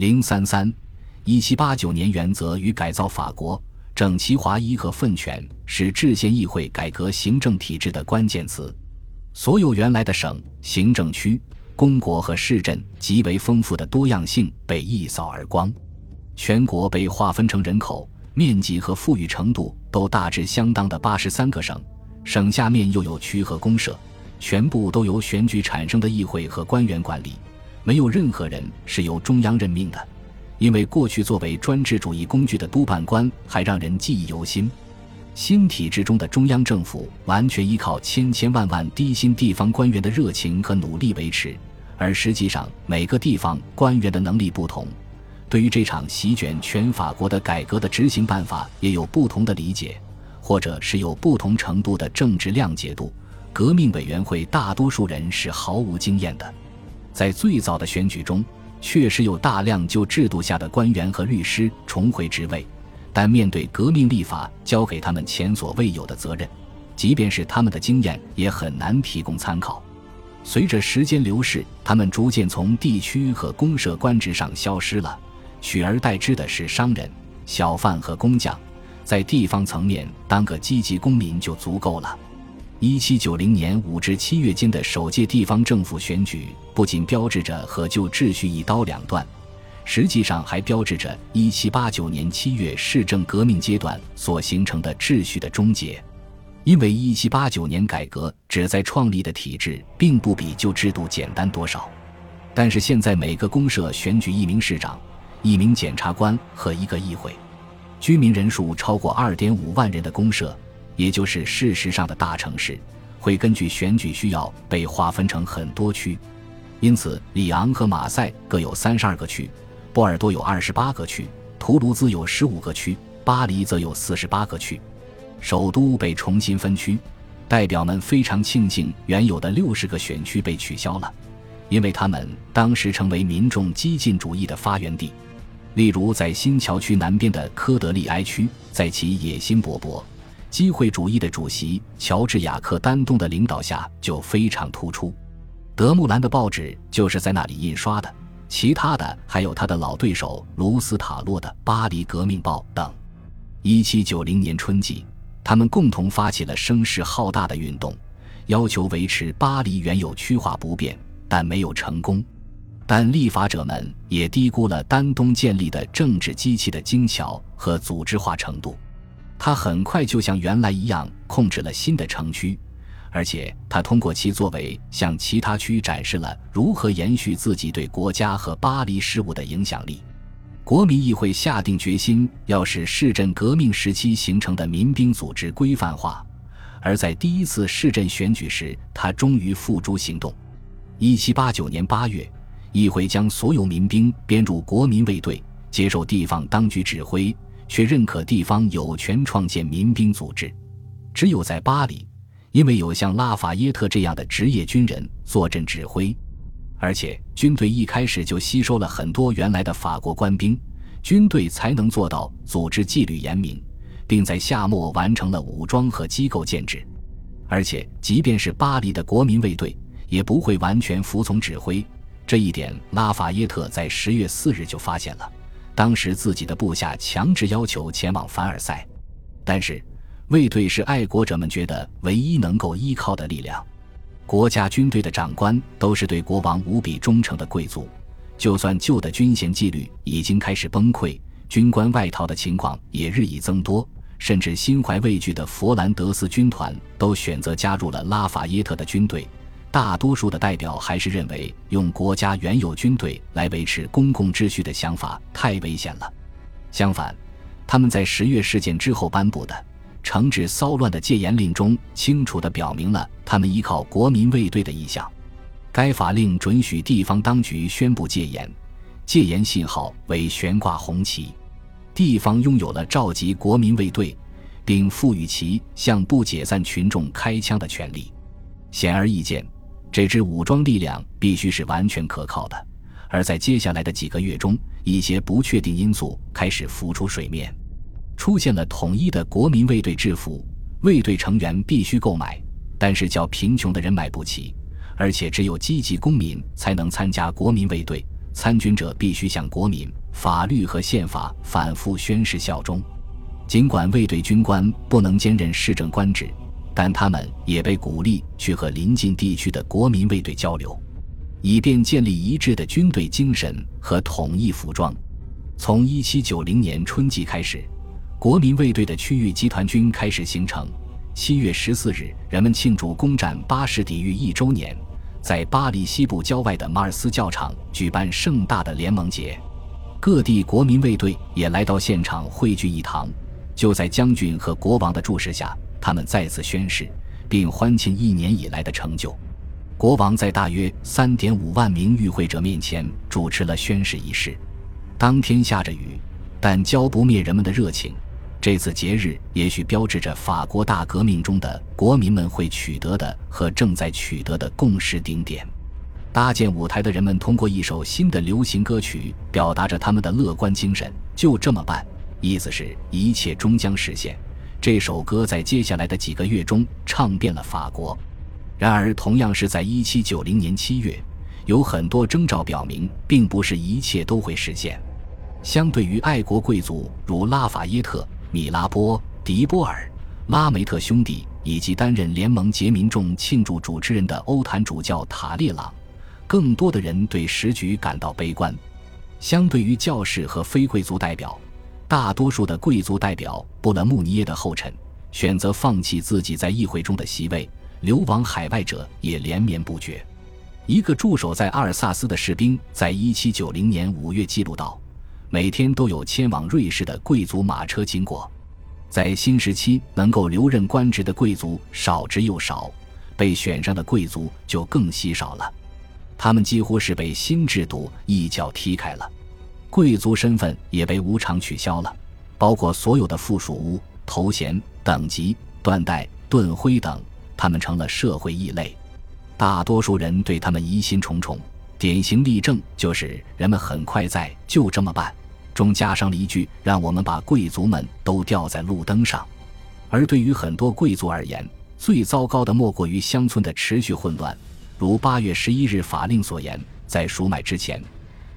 零三三，一七八九年原则与改造法国，整齐划一和分权是制宪议会改革行政体制的关键词。所有原来的省、行政区、公国和市镇极为丰富的多样性被一扫而光，全国被划分成人口、面积和富裕程度都大致相当的八十三个省，省下面又有区和公社，全部都由选举产生的议会和官员管理，没有任何人是由中央任命的，因为过去作为专制主义工具的督办官还让人记忆犹新。新体制中的中央政府完全依靠千千万万低薪地方官员的热情和努力维持，而实际上每个地方官员的能力不同，对于这场席卷全法国的改革的执行办法也有不同的理解，或者是有不同程度的政治谅解度。革命委员会大多数人是毫无经验的，在最早的选举中，确实有大量就制度下的官员和律师重回职位。但面对革命立法交给他们前所未有的责任，即便是他们的经验也很难提供参考。随着时间流逝，他们逐渐从地区和公社官职上消失了，取而代之的是商人、小贩和工匠。在地方层面当个积极公民就足够了。一七九零年五至七月间的首届地方政府选举，不仅标志着和旧秩序一刀两断。实际上还标志着1789年7月市政革命阶段所形成的秩序的终结，因为1789年改革旨在创立的体制并不比旧制度简单多少。但是现在每个公社选举一名市长、一名检察官和一个议会，居民人数超过2.5万人的公社，也就是事实上的大城市，会根据选举需要被划分成很多区，因此里昂和马赛各有32个区。波尔多有二十八个区，图卢兹有十五个区，巴黎则有四十八个区。首都被重新分区，代表们非常庆幸原有的六十个选区被取消了，因为他们当时成为民众激进主义的发源地。例如，在新桥区南边的科德利埃区，在其野心勃勃、机会主义的主席乔治亚克丹东的领导下就非常突出。德穆兰的报纸就是在那里印刷的。其他的还有他的老对手卢斯塔洛的《巴黎革命报》等。一七九零年春季，他们共同发起了声势浩大的运动，要求维持巴黎原有区划不变，但没有成功。但立法者们也低估了丹东建立的政治机器的精巧和组织化程度，他很快就像原来一样控制了新的城区。而且，他通过其作为向其他区展示了如何延续自己对国家和巴黎事务的影响力。国民议会下定决心要使市镇革命时期形成的民兵组织规范化，而在第一次市镇选举时，他终于付诸行动。一七八九年八月，议会将所有民兵编入国民卫队，接受地方当局指挥，却认可地方有权创建民兵组织。只有在巴黎。因为有像拉法耶特这样的职业军人坐镇指挥，而且军队一开始就吸收了很多原来的法国官兵，军队才能做到组织纪律严明，并在夏末完成了武装和机构建制。而且，即便是巴黎的国民卫队，也不会完全服从指挥。这一点，拉法耶特在十月四日就发现了。当时自己的部下强制要求前往凡尔赛，但是。卫队是爱国者们觉得唯一能够依靠的力量。国家军队的长官都是对国王无比忠诚的贵族，就算旧的军衔纪律已经开始崩溃，军官外逃的情况也日益增多，甚至心怀畏惧的佛兰德斯军团都选择加入了拉法耶特的军队。大多数的代表还是认为用国家原有军队来维持公共秩序的想法太危险了。相反，他们在十月事件之后颁布的。惩治骚乱的戒严令中清楚地表明了他们依靠国民卫队的意向。该法令准许地方当局宣布戒严，戒严信号为悬挂红旗。地方拥有了召集国民卫队，并赋予其向不解散群众开枪的权利。显而易见，这支武装力量必须是完全可靠的。而在接下来的几个月中，一些不确定因素开始浮出水面。出现了统一的国民卫队制服，卫队成员必须购买，但是较贫穷的人买不起，而且只有积极公民才能参加国民卫队。参军者必须向国民、法律和宪法反复宣誓效忠。尽管卫队军官不能兼任市政官职，但他们也被鼓励去和邻近地区的国民卫队交流，以便建立一致的军队精神和统一服装。从1790年春季开始，国民卫队的区域集团军开始形成。7月14日，人们庆祝攻占巴士底狱一周年。在巴黎西部郊外的马尔斯教场举办盛大的联盟节，各地国民卫队也来到现场汇聚一堂。就在将军和国王的注视下，他们再次宣誓，并欢庆一年以来的成就。国王在大约三点五万名与会者面前主持了宣誓仪式。当天下着雨，但浇不灭人们的热情。这次节日也许标志着法国大革命中的国民们会取得的和正在取得的共识顶点。搭建舞台的人们通过一首新的流行歌曲表达着他们的乐观精神。就这么办，意思是一切终将实现。这首歌在接下来的几个月中唱遍了法国。然而，同样是在1790年7月，有很多征兆表明，并不是一切都会实现。相对于爱国贵族如拉法耶特。米拉波、迪波尔、拉梅特兄弟以及担任联盟杰民众庆祝主持人的欧坛主教塔列朗，更多的人对时局感到悲观。相对于教士和非贵族代表，大多数的贵族代表布了穆尼耶的后尘，选择放弃自己在议会中的席位，流亡海外者也连绵不绝。一个驻守在阿尔萨斯的士兵在1790年5月记录道。每天都有迁往瑞士的贵族马车经过，在新时期，能够留任官职的贵族少之又少，被选上的贵族就更稀少了。他们几乎是被新制度一脚踢开了，贵族身份也被无偿取消了，包括所有的附属屋、头衔、等级、缎带、盾徽等，他们成了社会异类。大多数人对他们疑心重重。典型例证就是人们很快在“就这么办”中加上了一句：“让我们把贵族们都吊在路灯上。”而对于很多贵族而言，最糟糕的莫过于乡村的持续混乱。如八月十一日法令所言，在赎买之前，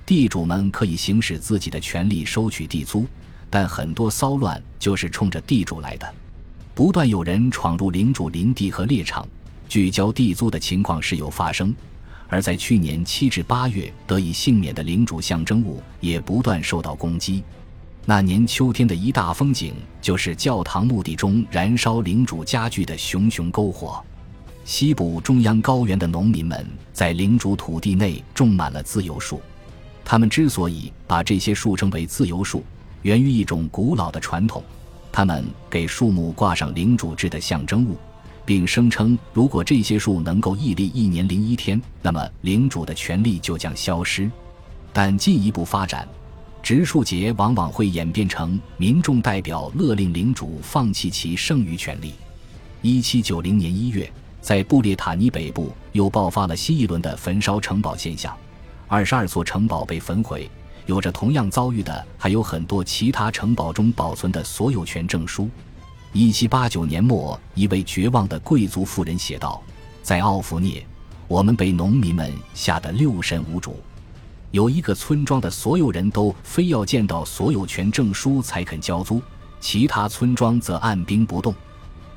地主们可以行使自己的权利收取地租，但很多骚乱就是冲着地主来的。不断有人闯入领主林地和猎场，拒交地租的情况时有发生。而在去年七至八月得以幸免的领主象征物也不断受到攻击。那年秋天的一大风景就是教堂墓地中燃烧领主家具的熊熊篝火。西部中央高原的农民们在领主土地内种满了自由树，他们之所以把这些树称为自由树，源于一种古老的传统：他们给树木挂上领主制的象征物。并声称，如果这些树能够屹立一年零一天，那么领主的权力就将消失。但进一步发展，植树节往往会演变成民众代表勒令领主放弃其剩余权利。一七九零年一月，在布列塔尼北部又爆发了新一轮的焚烧城堡现象，二十二座城堡被焚毁。有着同样遭遇的还有很多其他城堡中保存的所有权证书。一七八九年末，一位绝望的贵族妇人写道：“在奥弗涅，我们被农民们吓得六神无主。有一个村庄的所有人都非要见到所有权证书才肯交租，其他村庄则按兵不动。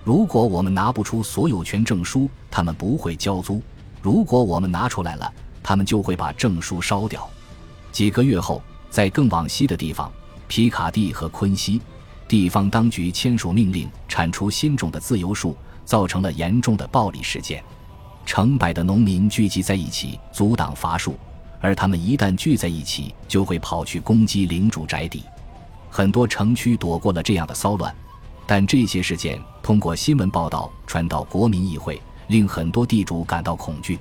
如果我们拿不出所有权证书，他们不会交租；如果我们拿出来了，他们就会把证书烧掉。”几个月后，在更往西的地方，皮卡蒂和昆西。地方当局签署命令，铲除新种的自由树，造成了严重的暴力事件。成百的农民聚集在一起阻挡伐树，而他们一旦聚在一起，就会跑去攻击领主宅邸。很多城区躲过了这样的骚乱，但这些事件通过新闻报道传到国民议会，令很多地主感到恐惧。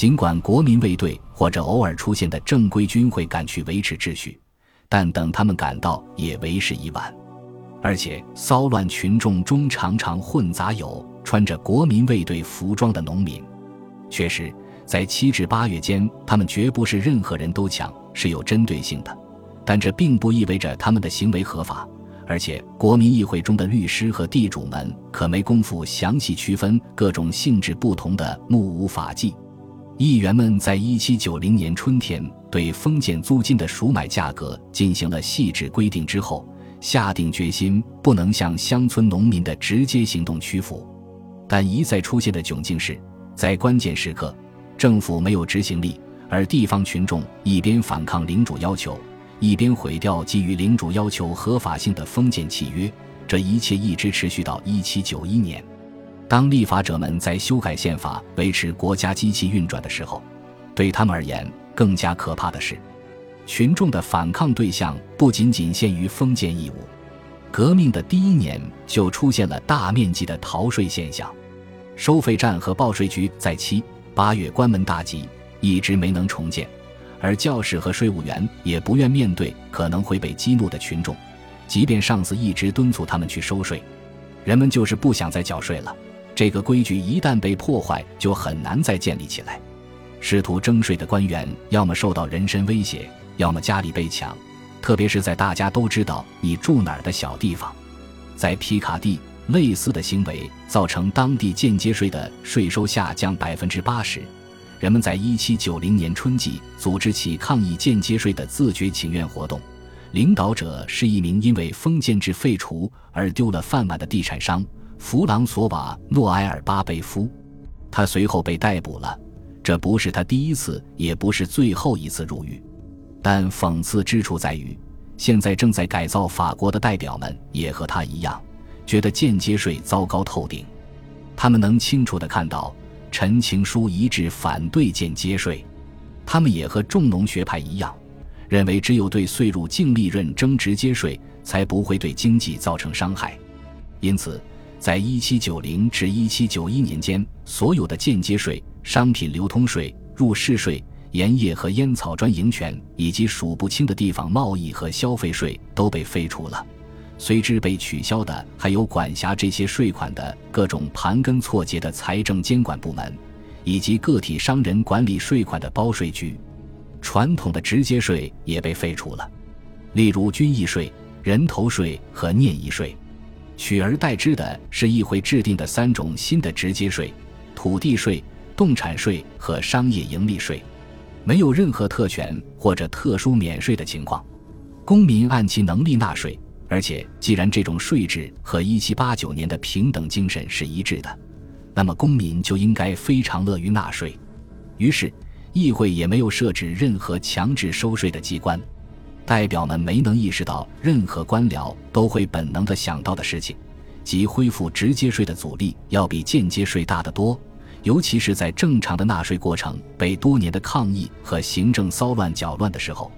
尽管国民卫队或者偶尔出现的正规军会赶去维持秩序，但等他们赶到，也为时已晚。而且，骚乱群众中常常混杂有穿着国民卫队服装的农民。确实，在七至八月间，他们绝不是任何人都抢，是有针对性的。但这并不意味着他们的行为合法。而且，国民议会中的律师和地主们可没工夫详细区分各种性质不同的目无法纪。议员们在一七九零年春天对封建租金的赎买价格进行了细致规定之后，下定决心不能向乡村农民的直接行动屈服。但一再出现的窘境是，在关键时刻，政府没有执行力，而地方群众一边反抗领主要求，一边毁掉基于领主要求合法性的封建契约。这一切一直持续到一七九一年。当立法者们在修改宪法、维持国家机器运转的时候，对他们而言更加可怕的是，群众的反抗对象不仅仅限于封建义务。革命的第一年就出现了大面积的逃税现象，收费站和报税局在七八月关门大吉，一直没能重建，而教士和税务员也不愿面对可能会被激怒的群众，即便上司一直敦促他们去收税，人们就是不想再缴税了。这个规矩一旦被破坏，就很难再建立起来。试图征税的官员，要么受到人身威胁，要么家里被抢。特别是在大家都知道你住哪儿的小地方，在皮卡蒂，类似的行为造成当地间接税的税收下降百分之八十。人们在一七九零年春季组织起抗议间接税的自觉请愿活动，领导者是一名因为封建制废除而丢了饭碗的地产商。弗朗索瓦·诺埃尔·巴贝夫，他随后被逮捕了。这不是他第一次，也不是最后一次入狱。但讽刺之处在于，现在正在改造法国的代表们也和他一样，觉得间接税糟糕透顶。他们能清楚地看到，陈情书一致反对间接税。他们也和重农学派一样，认为只有对税入净利润征直接税，才不会对经济造成伤害。因此。在一七九零至一七九一年间，所有的间接税、商品流通税、入市税、盐业和烟草专营权以及数不清的地方贸易和消费税都被废除了。随之被取消的还有管辖这些税款的各种盘根错节的财政监管部门，以及个体商人管理税款的包税局。传统的直接税也被废除了，例如军役税、人头税和念役税。取而代之的是议会制定的三种新的直接税：土地税、动产税和商业盈利税，没有任何特权或者特殊免税的情况，公民按其能力纳税。而且，既然这种税制和1789年的平等精神是一致的，那么公民就应该非常乐于纳税。于是，议会也没有设置任何强制收税的机关。代表们没能意识到，任何官僚都会本能地想到的事情，即恢复直接税的阻力要比间接税大得多，尤其是在正常的纳税过程被多年的抗议和行政骚乱搅乱的时候，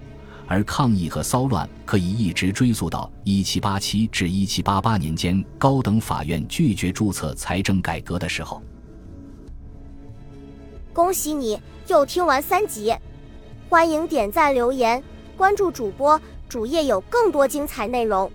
而抗议和骚乱可以一直追溯到1787至1788年间高等法院拒绝注册财政改革的时候。恭喜你又听完三集，欢迎点赞留言。关注主播，主页有更多精彩内容。